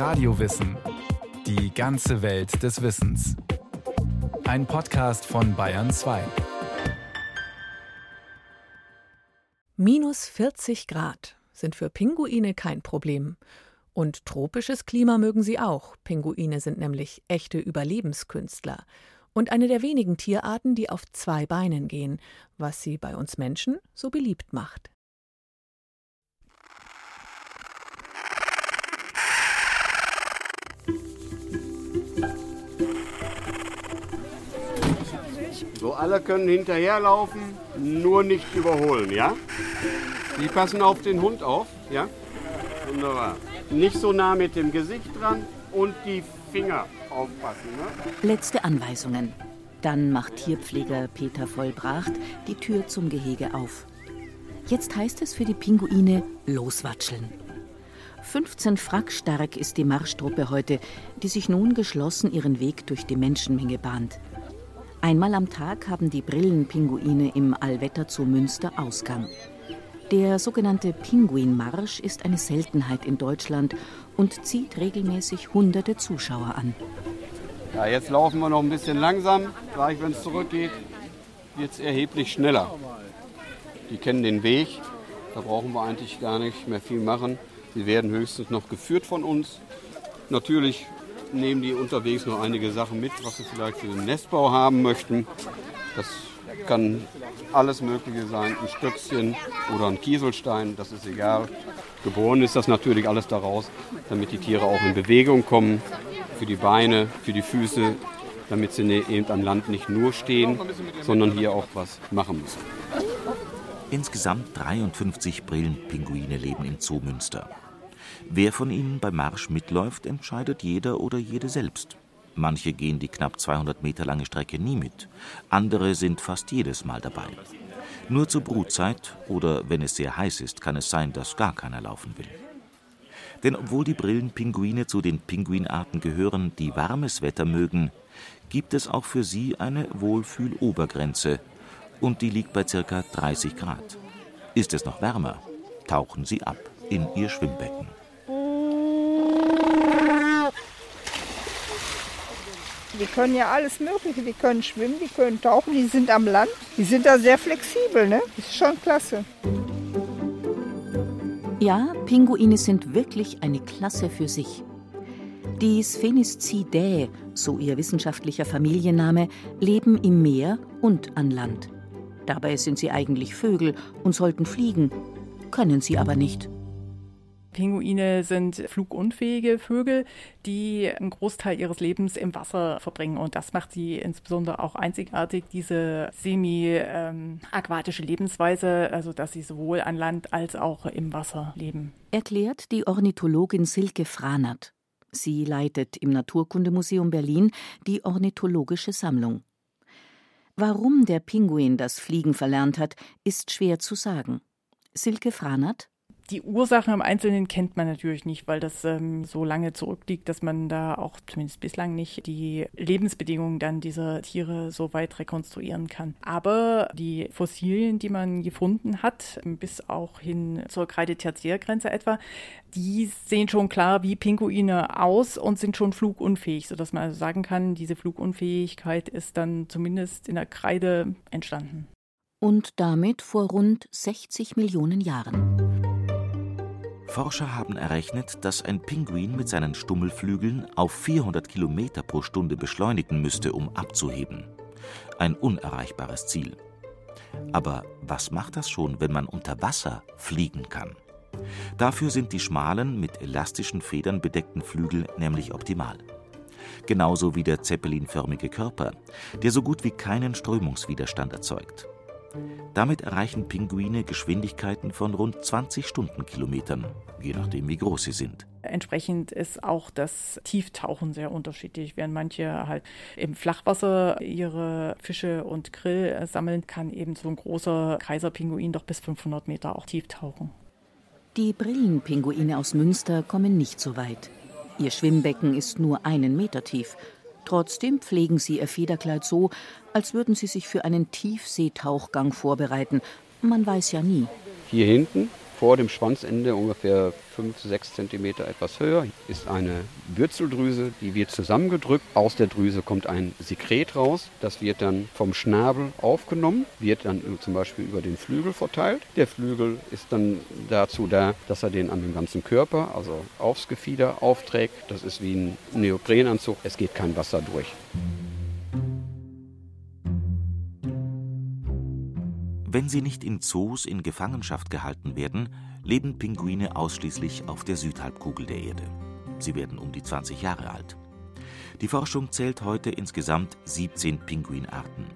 Radiowissen. Die ganze Welt des Wissens. Ein Podcast von Bayern 2. Minus 40 Grad sind für Pinguine kein Problem. Und tropisches Klima mögen sie auch. Pinguine sind nämlich echte Überlebenskünstler. Und eine der wenigen Tierarten, die auf zwei Beinen gehen, was sie bei uns Menschen so beliebt macht. So, alle können hinterherlaufen, nur nicht überholen, ja? Die passen auf den Hund auf, ja? Wunderbar. Nicht so nah mit dem Gesicht dran und die Finger aufpassen, ne? Letzte Anweisungen. Dann macht Tierpfleger Peter Vollbracht die Tür zum Gehege auf. Jetzt heißt es für die Pinguine loswatscheln. 15 Frack stark ist die Marschtruppe heute, die sich nun geschlossen ihren Weg durch die Menschenmenge bahnt. Einmal am Tag haben die Brillenpinguine im Allwetter zu Münster Ausgang. Der sogenannte Pinguinmarsch ist eine Seltenheit in Deutschland und zieht regelmäßig hunderte Zuschauer an. Ja, jetzt laufen wir noch ein bisschen langsam. Gleich, wenn es zurückgeht, wird es erheblich schneller. Die kennen den Weg. Da brauchen wir eigentlich gar nicht mehr viel machen. Sie werden höchstens noch geführt von uns. Natürlich nehmen die unterwegs noch einige Sachen mit, was sie vielleicht für den Nestbau haben möchten. Das kann alles Mögliche sein, ein Stöckchen oder ein Kieselstein, das ist egal. Geboren ist das natürlich alles daraus, damit die Tiere auch in Bewegung kommen, für die Beine, für die Füße, damit sie ne, eben am Land nicht nur stehen, sondern hier auch was machen müssen. Insgesamt 53 Brillenpinguine leben im Zoo Münster. Wer von ihnen beim Marsch mitläuft, entscheidet jeder oder jede selbst. Manche gehen die knapp 200 Meter lange Strecke nie mit, andere sind fast jedes Mal dabei. Nur zur Brutzeit oder wenn es sehr heiß ist, kann es sein, dass gar keiner laufen will. Denn obwohl die Brillenpinguine zu den Pinguinarten gehören, die warmes Wetter mögen, gibt es auch für sie eine Wohlfühlobergrenze und die liegt bei ca. 30 Grad. Ist es noch wärmer, tauchen sie ab in ihr Schwimmbecken. Die können ja alles Mögliche. Die können schwimmen, die können tauchen, die sind am Land. Die sind da sehr flexibel, ne? Das ist schon klasse. Ja, Pinguine sind wirklich eine Klasse für sich. Die Spheniscidae, so ihr wissenschaftlicher Familienname, leben im Meer und an Land. Dabei sind sie eigentlich Vögel und sollten fliegen, können sie aber nicht. Pinguine sind flugunfähige Vögel, die einen Großteil ihres Lebens im Wasser verbringen. Und das macht sie insbesondere auch einzigartig, diese semi-aquatische Lebensweise, also dass sie sowohl an Land als auch im Wasser leben. Erklärt die Ornithologin Silke Franert. Sie leitet im Naturkundemuseum Berlin die ornithologische Sammlung. Warum der Pinguin das Fliegen verlernt hat, ist schwer zu sagen. Silke Franert die Ursachen im Einzelnen kennt man natürlich nicht, weil das ähm, so lange zurückliegt, dass man da auch zumindest bislang nicht die Lebensbedingungen dann dieser Tiere so weit rekonstruieren kann. Aber die Fossilien, die man gefunden hat, bis auch hin zur Kreide-Tertiärgrenze etwa, die sehen schon klar wie Pinguine aus und sind schon flugunfähig, sodass man also sagen kann, diese Flugunfähigkeit ist dann zumindest in der Kreide entstanden. Und damit vor rund 60 Millionen Jahren. Forscher haben errechnet, dass ein Pinguin mit seinen Stummelflügeln auf 400 Kilometer pro Stunde beschleunigen müsste, um abzuheben. Ein unerreichbares Ziel. Aber was macht das schon, wenn man unter Wasser fliegen kann? Dafür sind die schmalen, mit elastischen Federn bedeckten Flügel nämlich optimal. Genauso wie der zeppelinförmige Körper, der so gut wie keinen Strömungswiderstand erzeugt. Damit erreichen Pinguine Geschwindigkeiten von rund 20 Stundenkilometern, je nachdem wie groß sie sind. Entsprechend ist auch das Tieftauchen sehr unterschiedlich. Während manche halt im Flachwasser ihre Fische und Grill sammeln, kann eben so ein großer Kaiserpinguin doch bis 500 Meter auch tief tauchen. Die Brillenpinguine aus Münster kommen nicht so weit. Ihr Schwimmbecken ist nur einen Meter tief. Trotzdem pflegen sie ihr Federkleid so, als würden sie sich für einen Tiefseetauchgang vorbereiten. Man weiß ja nie. Hier hinten vor dem Schwanzende ungefähr 5, 6 cm etwas höher ist eine Würzeldrüse, die wird zusammengedrückt. Aus der Drüse kommt ein Sekret raus. Das wird dann vom Schnabel aufgenommen, wird dann zum Beispiel über den Flügel verteilt. Der Flügel ist dann dazu da, dass er den an den ganzen Körper, also aufs Gefieder aufträgt. Das ist wie ein Neoprenanzug. Es geht kein Wasser durch. Wenn sie nicht in Zoos in Gefangenschaft gehalten werden, leben Pinguine ausschließlich auf der Südhalbkugel der Erde. Sie werden um die 20 Jahre alt. Die Forschung zählt heute insgesamt 17 Pinguinarten.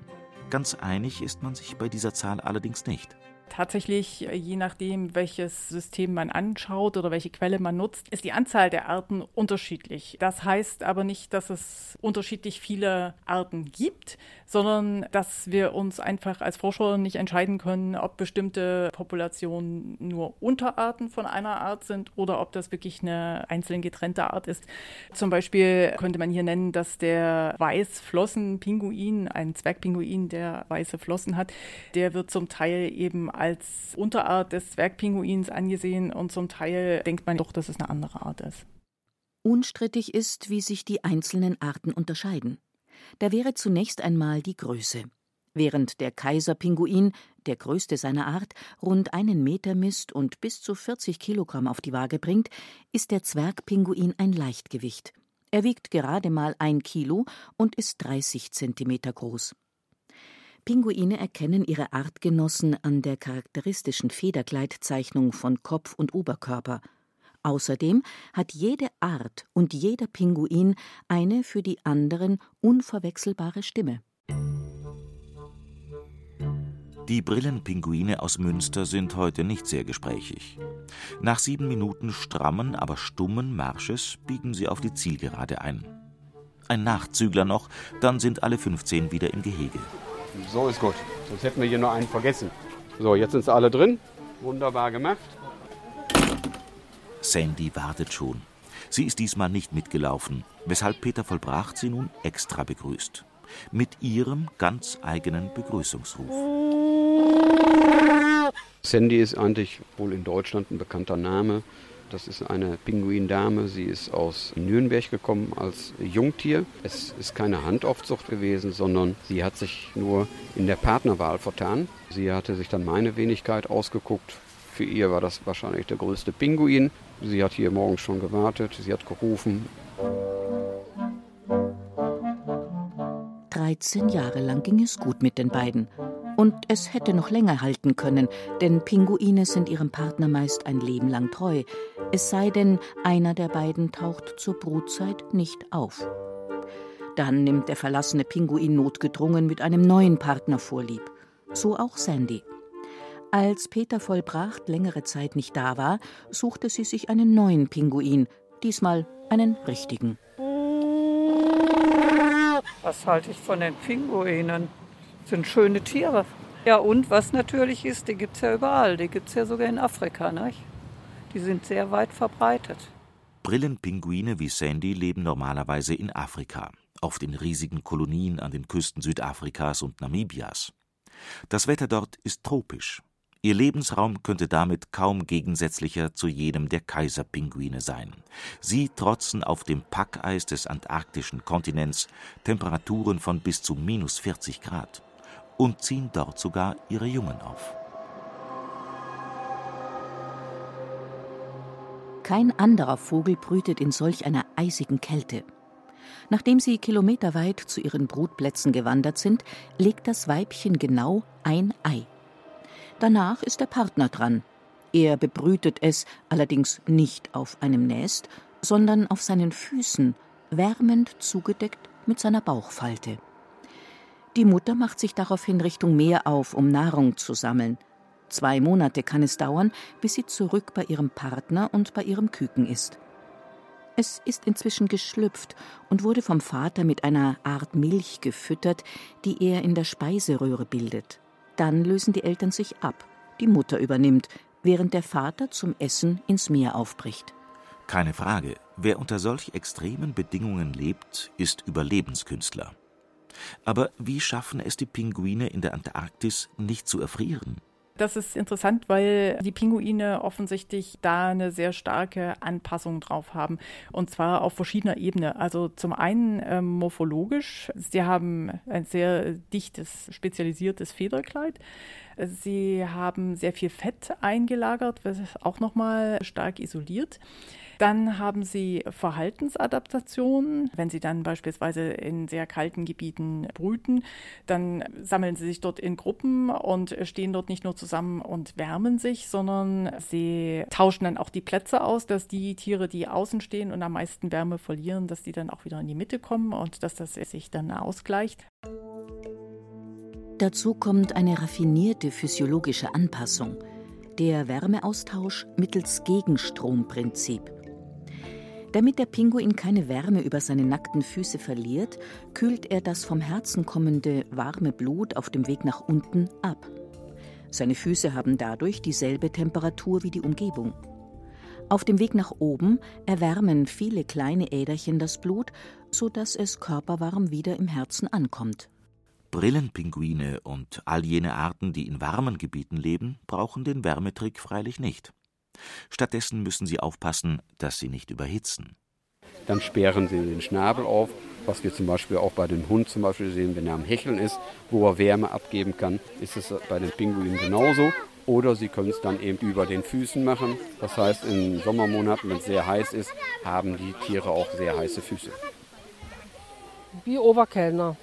Ganz einig ist man sich bei dieser Zahl allerdings nicht. Tatsächlich, äh, je nachdem, welches System man anschaut oder welche Quelle man nutzt, ist die Anzahl der Arten unterschiedlich. Das heißt aber nicht, dass es unterschiedlich viele Arten gibt, sondern dass wir uns einfach als Forscher nicht entscheiden können, ob bestimmte Populationen nur Unterarten von einer Art sind oder ob das wirklich eine einzeln getrennte Art ist. Zum Beispiel könnte man hier nennen, dass der Weißflossenpinguin, ein Zwergpinguin, der weiße Flossen hat, der wird zum Teil eben als Unterart des Zwergpinguins angesehen und zum Teil denkt man doch, dass es eine andere Art ist. Unstrittig ist, wie sich die einzelnen Arten unterscheiden. Da wäre zunächst einmal die Größe. Während der Kaiserpinguin, der größte seiner Art, rund einen Meter misst und bis zu 40 Kilogramm auf die Waage bringt, ist der Zwergpinguin ein Leichtgewicht. Er wiegt gerade mal ein Kilo und ist 30 Zentimeter groß. Pinguine erkennen ihre Artgenossen an der charakteristischen Federkleidzeichnung von Kopf und Oberkörper. Außerdem hat jede Art und jeder Pinguin eine für die anderen unverwechselbare Stimme. Die Brillenpinguine aus Münster sind heute nicht sehr gesprächig. Nach sieben Minuten strammen, aber stummen Marsches biegen sie auf die Zielgerade ein. Ein Nachzügler noch, dann sind alle 15 wieder im Gehege. So ist gut. Sonst hätten wir hier nur einen vergessen. So, jetzt sind sie alle drin. Wunderbar gemacht. Sandy wartet schon. Sie ist diesmal nicht mitgelaufen, weshalb Peter Vollbracht sie nun extra begrüßt. Mit ihrem ganz eigenen Begrüßungsruf. Sandy ist eigentlich wohl in Deutschland ein bekannter Name. Das ist eine Pinguindame. Sie ist aus Nürnberg gekommen als Jungtier. Es ist keine Handaufzucht gewesen, sondern sie hat sich nur in der Partnerwahl vertan. Sie hatte sich dann meine Wenigkeit ausgeguckt. Für ihr war das wahrscheinlich der größte Pinguin. Sie hat hier morgens schon gewartet, sie hat gerufen. 13 Jahre lang ging es gut mit den beiden. Und es hätte noch länger halten können, denn Pinguine sind ihrem Partner meist ein Leben lang treu, es sei denn, einer der beiden taucht zur Brutzeit nicht auf. Dann nimmt der verlassene Pinguin notgedrungen mit einem neuen Partner vorlieb. So auch Sandy. Als Peter Vollbracht längere Zeit nicht da war, suchte sie sich einen neuen Pinguin, diesmal einen richtigen. Was halte ich von den Pinguinen? Sind schöne Tiere. Ja, und was natürlich ist, die gibt es ja überall. Die gibt es ja sogar in Afrika. Nicht? Die sind sehr weit verbreitet. Brillenpinguine wie Sandy leben normalerweise in Afrika, auf den riesigen Kolonien an den Küsten Südafrikas und Namibias. Das Wetter dort ist tropisch. Ihr Lebensraum könnte damit kaum gegensätzlicher zu jenem der Kaiserpinguine sein. Sie trotzen auf dem Packeis des antarktischen Kontinents Temperaturen von bis zu minus 40 Grad und ziehen dort sogar ihre Jungen auf. Kein anderer Vogel brütet in solch einer eisigen Kälte. Nachdem sie kilometerweit zu ihren Brutplätzen gewandert sind, legt das Weibchen genau ein Ei. Danach ist der Partner dran. Er bebrütet es allerdings nicht auf einem Nest, sondern auf seinen Füßen, wärmend zugedeckt mit seiner Bauchfalte. Die Mutter macht sich daraufhin Richtung Meer auf, um Nahrung zu sammeln. Zwei Monate kann es dauern, bis sie zurück bei ihrem Partner und bei ihrem Küken ist. Es ist inzwischen geschlüpft und wurde vom Vater mit einer Art Milch gefüttert, die er in der Speiseröhre bildet. Dann lösen die Eltern sich ab. Die Mutter übernimmt, während der Vater zum Essen ins Meer aufbricht. Keine Frage, wer unter solch extremen Bedingungen lebt, ist Überlebenskünstler. Aber wie schaffen es die Pinguine in der Antarktis nicht zu erfrieren? Das ist interessant, weil die Pinguine offensichtlich da eine sehr starke Anpassung drauf haben. Und zwar auf verschiedener Ebene. Also zum einen äh, morphologisch. Sie haben ein sehr dichtes, spezialisiertes Federkleid. Sie haben sehr viel Fett eingelagert, was auch nochmal stark isoliert. Dann haben sie Verhaltensadaptationen. Wenn sie dann beispielsweise in sehr kalten Gebieten brüten, dann sammeln sie sich dort in Gruppen und stehen dort nicht nur zusammen und wärmen sich, sondern sie tauschen dann auch die Plätze aus, dass die Tiere, die außen stehen und am meisten Wärme verlieren, dass die dann auch wieder in die Mitte kommen und dass das sich dann ausgleicht. Dazu kommt eine raffinierte physiologische Anpassung, der Wärmeaustausch mittels Gegenstromprinzip. Damit der Pinguin keine Wärme über seine nackten Füße verliert, kühlt er das vom Herzen kommende warme Blut auf dem Weg nach unten ab. Seine Füße haben dadurch dieselbe Temperatur wie die Umgebung. Auf dem Weg nach oben erwärmen viele kleine Äderchen das Blut, sodass es körperwarm wieder im Herzen ankommt. Brillenpinguine und all jene Arten, die in warmen Gebieten leben, brauchen den Wärmetrick freilich nicht. Stattdessen müssen sie aufpassen, dass sie nicht überhitzen. Dann sperren sie den Schnabel auf, was wir zum Beispiel auch bei dem Hund zum Beispiel sehen, wenn er am Hecheln ist, wo er Wärme abgeben kann, ist es bei den Pinguinen genauso. Oder sie können es dann eben über den Füßen machen. Das heißt, in Sommermonaten, wenn es sehr heiß ist, haben die Tiere auch sehr heiße Füße. Wie Oberkellner.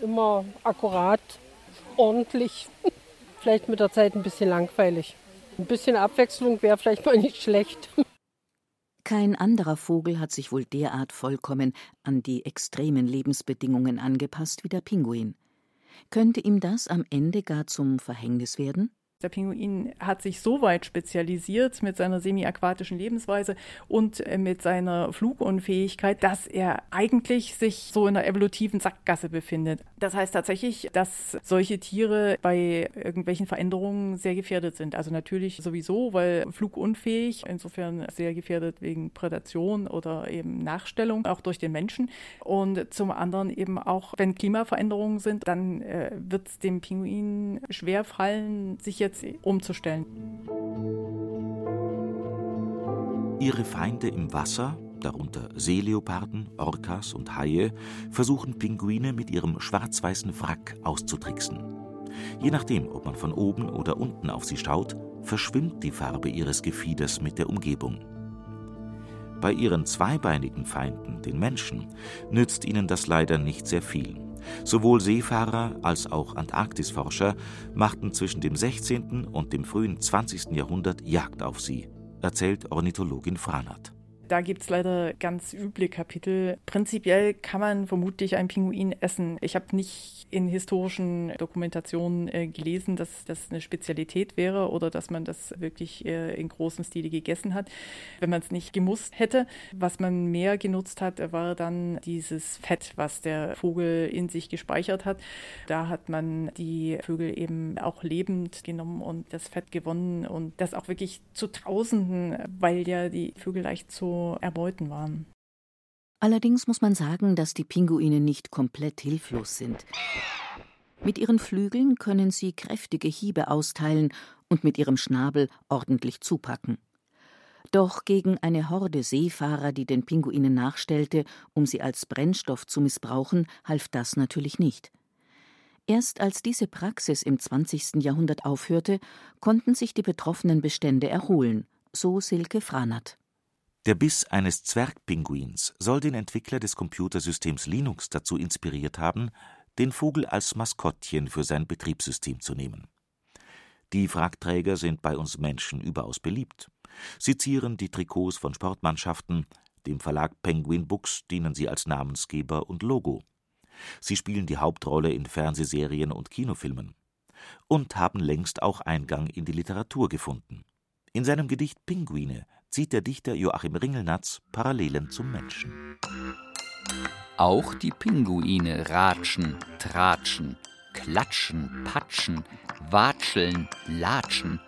Immer akkurat, ordentlich. Vielleicht mit der Zeit ein bisschen langweilig. Ein bisschen Abwechslung wäre vielleicht mal nicht schlecht. Kein anderer Vogel hat sich wohl derart vollkommen an die extremen Lebensbedingungen angepasst wie der Pinguin. Könnte ihm das am Ende gar zum Verhängnis werden? Der Pinguin hat sich so weit spezialisiert mit seiner semi-aquatischen Lebensweise und äh, mit seiner Flugunfähigkeit, dass er eigentlich sich so in einer evolutiven Sackgasse befindet. Das heißt tatsächlich, dass solche Tiere bei irgendwelchen Veränderungen sehr gefährdet sind. Also natürlich sowieso, weil flugunfähig, insofern sehr gefährdet wegen Prädation oder eben Nachstellung, auch durch den Menschen. Und zum anderen eben auch, wenn Klimaveränderungen sind, dann äh, wird es dem Pinguin schwer fallen, sich jetzt jetzt umzustellen. Ihre Feinde im Wasser, darunter Seeleoparden, Orcas und Haie, versuchen Pinguine mit ihrem schwarz-weißen Wrack auszutricksen. Je nachdem, ob man von oben oder unten auf sie schaut, verschwimmt die Farbe ihres Gefieders mit der Umgebung. Bei ihren zweibeinigen Feinden, den Menschen, nützt ihnen das leider nicht sehr viel. Sowohl Seefahrer als auch Antarktisforscher machten zwischen dem 16. und dem frühen 20. Jahrhundert Jagd auf sie, erzählt Ornithologin Franert. Da gibt es leider ganz üble Kapitel. Prinzipiell kann man vermutlich einen Pinguin essen. Ich habe nicht in historischen Dokumentationen äh, gelesen, dass das eine Spezialität wäre oder dass man das wirklich äh, in großem Stile gegessen hat. Wenn man es nicht gemusst hätte, was man mehr genutzt hat, war dann dieses Fett, was der Vogel in sich gespeichert hat. Da hat man die Vögel eben auch lebend genommen und das Fett gewonnen und das auch wirklich zu Tausenden, weil ja die Vögel leicht zu erbeuten waren. Allerdings muss man sagen, dass die Pinguine nicht komplett hilflos sind. Mit ihren Flügeln können sie kräftige Hiebe austeilen und mit ihrem Schnabel ordentlich zupacken. Doch gegen eine Horde Seefahrer, die den Pinguinen nachstellte, um sie als Brennstoff zu missbrauchen, half das natürlich nicht. Erst als diese Praxis im 20. Jahrhundert aufhörte, konnten sich die betroffenen Bestände erholen, so Silke Franert. Der Biss eines Zwergpinguins soll den Entwickler des Computersystems Linux dazu inspiriert haben, den Vogel als Maskottchen für sein Betriebssystem zu nehmen. Die Fragträger sind bei uns Menschen überaus beliebt. Sie zieren die Trikots von Sportmannschaften, dem Verlag Penguin Books dienen sie als Namensgeber und Logo. Sie spielen die Hauptrolle in Fernsehserien und Kinofilmen und haben längst auch Eingang in die Literatur gefunden. In seinem Gedicht Pinguine zieht der Dichter Joachim Ringelnatz Parallelen zum Menschen. Auch die Pinguine ratschen, tratschen, klatschen, patschen, watscheln, latschen,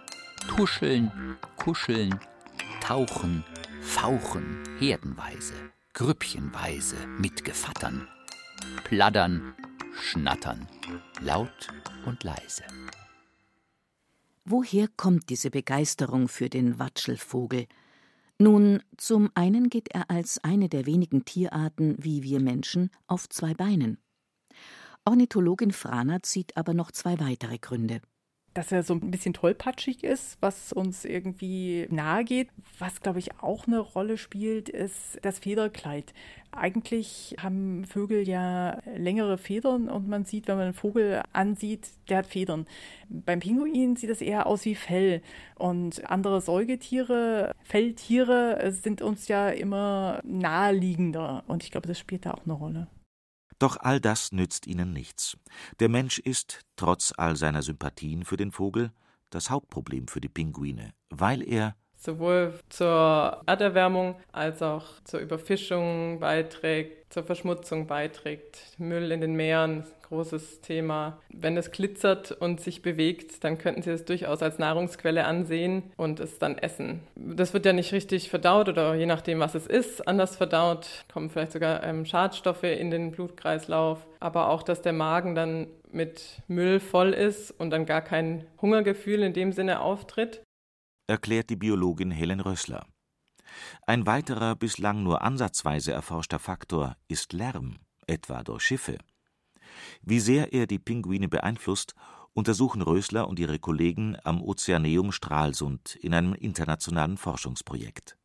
tuscheln, kuscheln, tauchen, fauchen, herdenweise, grüppchenweise mit Gevattern, pladdern, schnattern, laut und leise. Woher kommt diese Begeisterung für den Watschelvogel? Nun, zum einen geht er als eine der wenigen Tierarten wie wir Menschen auf zwei Beinen. Ornithologin Franert sieht aber noch zwei weitere Gründe dass er so ein bisschen tollpatschig ist, was uns irgendwie nahe geht. Was, glaube ich, auch eine Rolle spielt, ist das Federkleid. Eigentlich haben Vögel ja längere Federn und man sieht, wenn man einen Vogel ansieht, der hat Federn. Beim Pinguin sieht das eher aus wie Fell. Und andere Säugetiere, Felltiere sind uns ja immer naheliegender. Und ich glaube, das spielt da auch eine Rolle. Doch all das nützt ihnen nichts. Der Mensch ist, trotz all seiner Sympathien für den Vogel, das Hauptproblem für die Pinguine, weil er sowohl zur Erderwärmung als auch zur Überfischung beiträgt, zur Verschmutzung beiträgt. Müll in den Meeren, großes Thema. Wenn es glitzert und sich bewegt, dann könnten Sie es durchaus als Nahrungsquelle ansehen und es dann essen. Das wird ja nicht richtig verdaut oder je nachdem, was es ist, anders verdaut, kommen vielleicht sogar ähm, Schadstoffe in den Blutkreislauf. Aber auch, dass der Magen dann mit Müll voll ist und dann gar kein Hungergefühl in dem Sinne auftritt erklärt die Biologin Helen Rössler. Ein weiterer bislang nur ansatzweise erforschter Faktor ist Lärm, etwa durch Schiffe. Wie sehr er die Pinguine beeinflusst, untersuchen Rösler und ihre Kollegen am Ozeaneum Stralsund in einem internationalen Forschungsprojekt.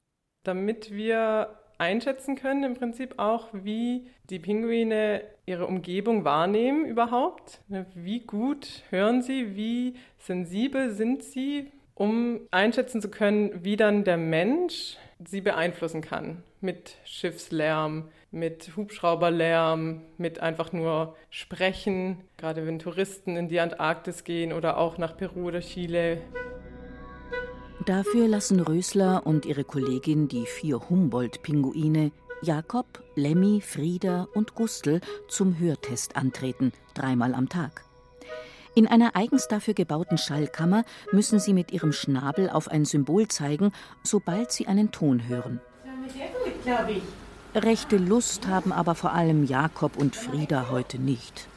Damit wir einschätzen können, im Prinzip auch, wie die Pinguine ihre Umgebung wahrnehmen überhaupt. Wie gut hören sie, wie sensibel sind sie, um einschätzen zu können, wie dann der Mensch sie beeinflussen kann. Mit Schiffslärm, mit Hubschrauberlärm, mit einfach nur Sprechen, gerade wenn Touristen in die Antarktis gehen oder auch nach Peru oder Chile. Dafür lassen Rösler und ihre Kollegin die vier Humboldt-Pinguine Jakob, Lemmy, Frieda und Gustl zum Hörtest antreten, dreimal am Tag. In einer eigens dafür gebauten Schallkammer müssen sie mit ihrem Schnabel auf ein Symbol zeigen, sobald sie einen Ton hören. Rechte Lust haben aber vor allem Jakob und Frieda heute nicht.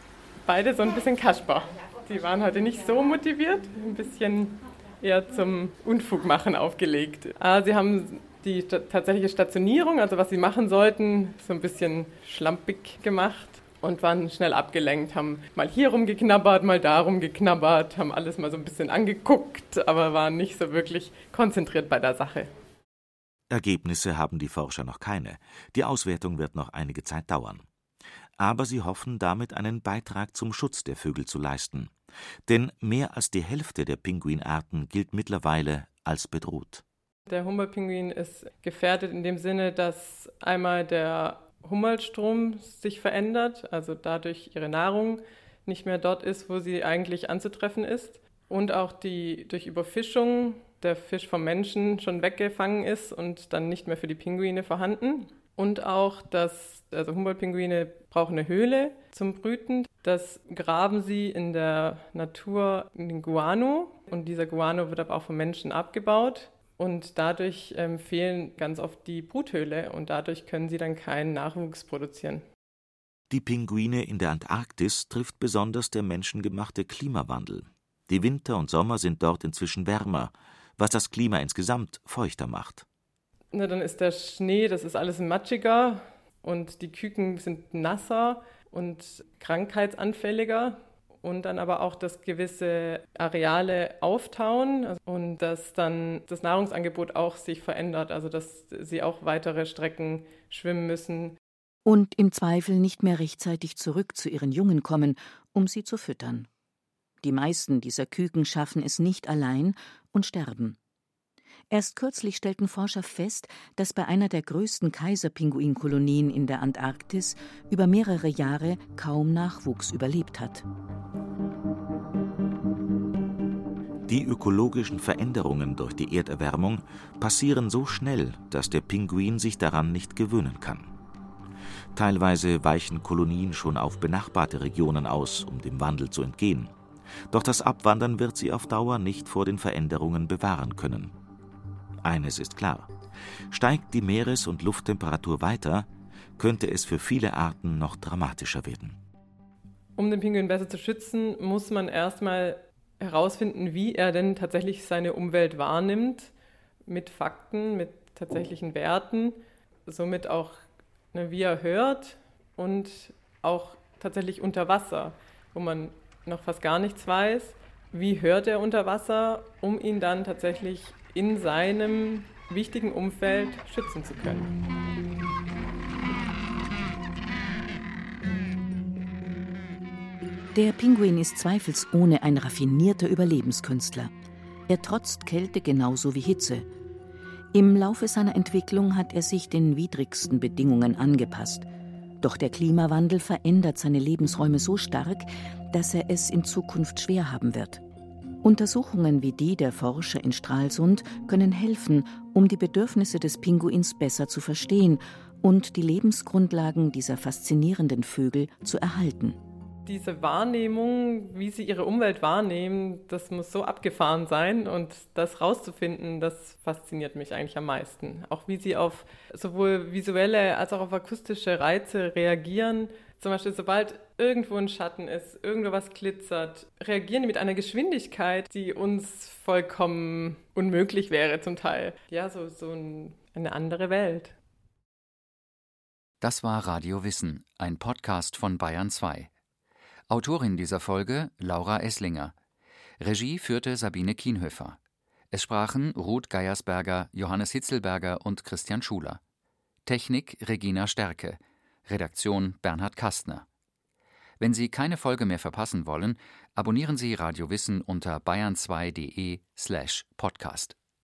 Beide so ein bisschen Kasper. Die waren heute nicht so motiviert, ein bisschen eher zum Unfugmachen aufgelegt. Ah, sie haben die tatsächliche Stationierung, also was sie machen sollten, so ein bisschen schlampig gemacht und waren schnell abgelenkt, haben mal hier rumgeknabbert, mal da rumgeknabbert, haben alles mal so ein bisschen angeguckt, aber waren nicht so wirklich konzentriert bei der Sache. Ergebnisse haben die Forscher noch keine. Die Auswertung wird noch einige Zeit dauern. Aber sie hoffen damit einen Beitrag zum Schutz der Vögel zu leisten. Denn mehr als die Hälfte der Pinguinarten gilt mittlerweile als bedroht. Der Humboldt-Pinguin ist gefährdet in dem Sinne, dass einmal der Hummelstrom sich verändert, also dadurch ihre Nahrung nicht mehr dort ist, wo sie eigentlich anzutreffen ist. Und auch die durch Überfischung der Fisch vom Menschen schon weggefangen ist und dann nicht mehr für die Pinguine vorhanden. Und auch, dass also Humboldt-Pinguine brauchen eine Höhle zum Brüten. Das graben sie in der Natur in den Guano. Und dieser Guano wird aber auch vom Menschen abgebaut. Und dadurch ähm, fehlen ganz oft die Bruthöhle und dadurch können sie dann keinen Nachwuchs produzieren. Die Pinguine in der Antarktis trifft besonders der menschengemachte Klimawandel. Die Winter und Sommer sind dort inzwischen wärmer, was das Klima insgesamt feuchter macht. Na, dann ist der Schnee, das ist alles matschiger und die Küken sind nasser und krankheitsanfälliger und dann aber auch, dass gewisse Areale auftauen und dass dann das Nahrungsangebot auch sich verändert, also dass sie auch weitere Strecken schwimmen müssen. Und im Zweifel nicht mehr rechtzeitig zurück zu ihren Jungen kommen, um sie zu füttern. Die meisten dieser Küken schaffen es nicht allein und sterben. Erst kürzlich stellten Forscher fest, dass bei einer der größten Kaiserpinguinkolonien in der Antarktis über mehrere Jahre kaum Nachwuchs überlebt hat. Die ökologischen Veränderungen durch die Erderwärmung passieren so schnell, dass der Pinguin sich daran nicht gewöhnen kann. Teilweise weichen Kolonien schon auf benachbarte Regionen aus, um dem Wandel zu entgehen. Doch das Abwandern wird sie auf Dauer nicht vor den Veränderungen bewahren können. Eines ist klar. Steigt die Meeres- und Lufttemperatur weiter, könnte es für viele Arten noch dramatischer werden. Um den Pinguin besser zu schützen, muss man erstmal herausfinden, wie er denn tatsächlich seine Umwelt wahrnimmt, mit Fakten, mit tatsächlichen Werten, somit auch, ne, wie er hört und auch tatsächlich unter Wasser, wo man noch fast gar nichts weiß. Wie hört er unter Wasser, um ihn dann tatsächlich in seinem wichtigen Umfeld schützen zu können? Der Pinguin ist zweifelsohne ein raffinierter Überlebenskünstler. Er trotzt Kälte genauso wie Hitze. Im Laufe seiner Entwicklung hat er sich den widrigsten Bedingungen angepasst. Doch der Klimawandel verändert seine Lebensräume so stark, dass er es in Zukunft schwer haben wird. Untersuchungen wie die der Forscher in Stralsund können helfen, um die Bedürfnisse des Pinguins besser zu verstehen und die Lebensgrundlagen dieser faszinierenden Vögel zu erhalten diese Wahrnehmung, wie sie ihre Umwelt wahrnehmen, das muss so abgefahren sein und das rauszufinden, das fasziniert mich eigentlich am meisten. Auch wie sie auf sowohl visuelle als auch auf akustische Reize reagieren. Zum Beispiel, sobald irgendwo ein Schatten ist, irgendwo was glitzert, reagieren die mit einer Geschwindigkeit, die uns vollkommen unmöglich wäre zum Teil. Ja, so, so ein, eine andere Welt. Das war Radio Wissen, ein Podcast von Bayern 2. Autorin dieser Folge Laura Esslinger. Regie führte Sabine Kienhöfer. Es sprachen Ruth Geiersberger, Johannes Hitzelberger und Christian Schuler. Technik Regina Stärke. Redaktion Bernhard Kastner. Wenn Sie keine Folge mehr verpassen wollen, abonnieren Sie Radio Wissen unter bayern2.de slash podcast.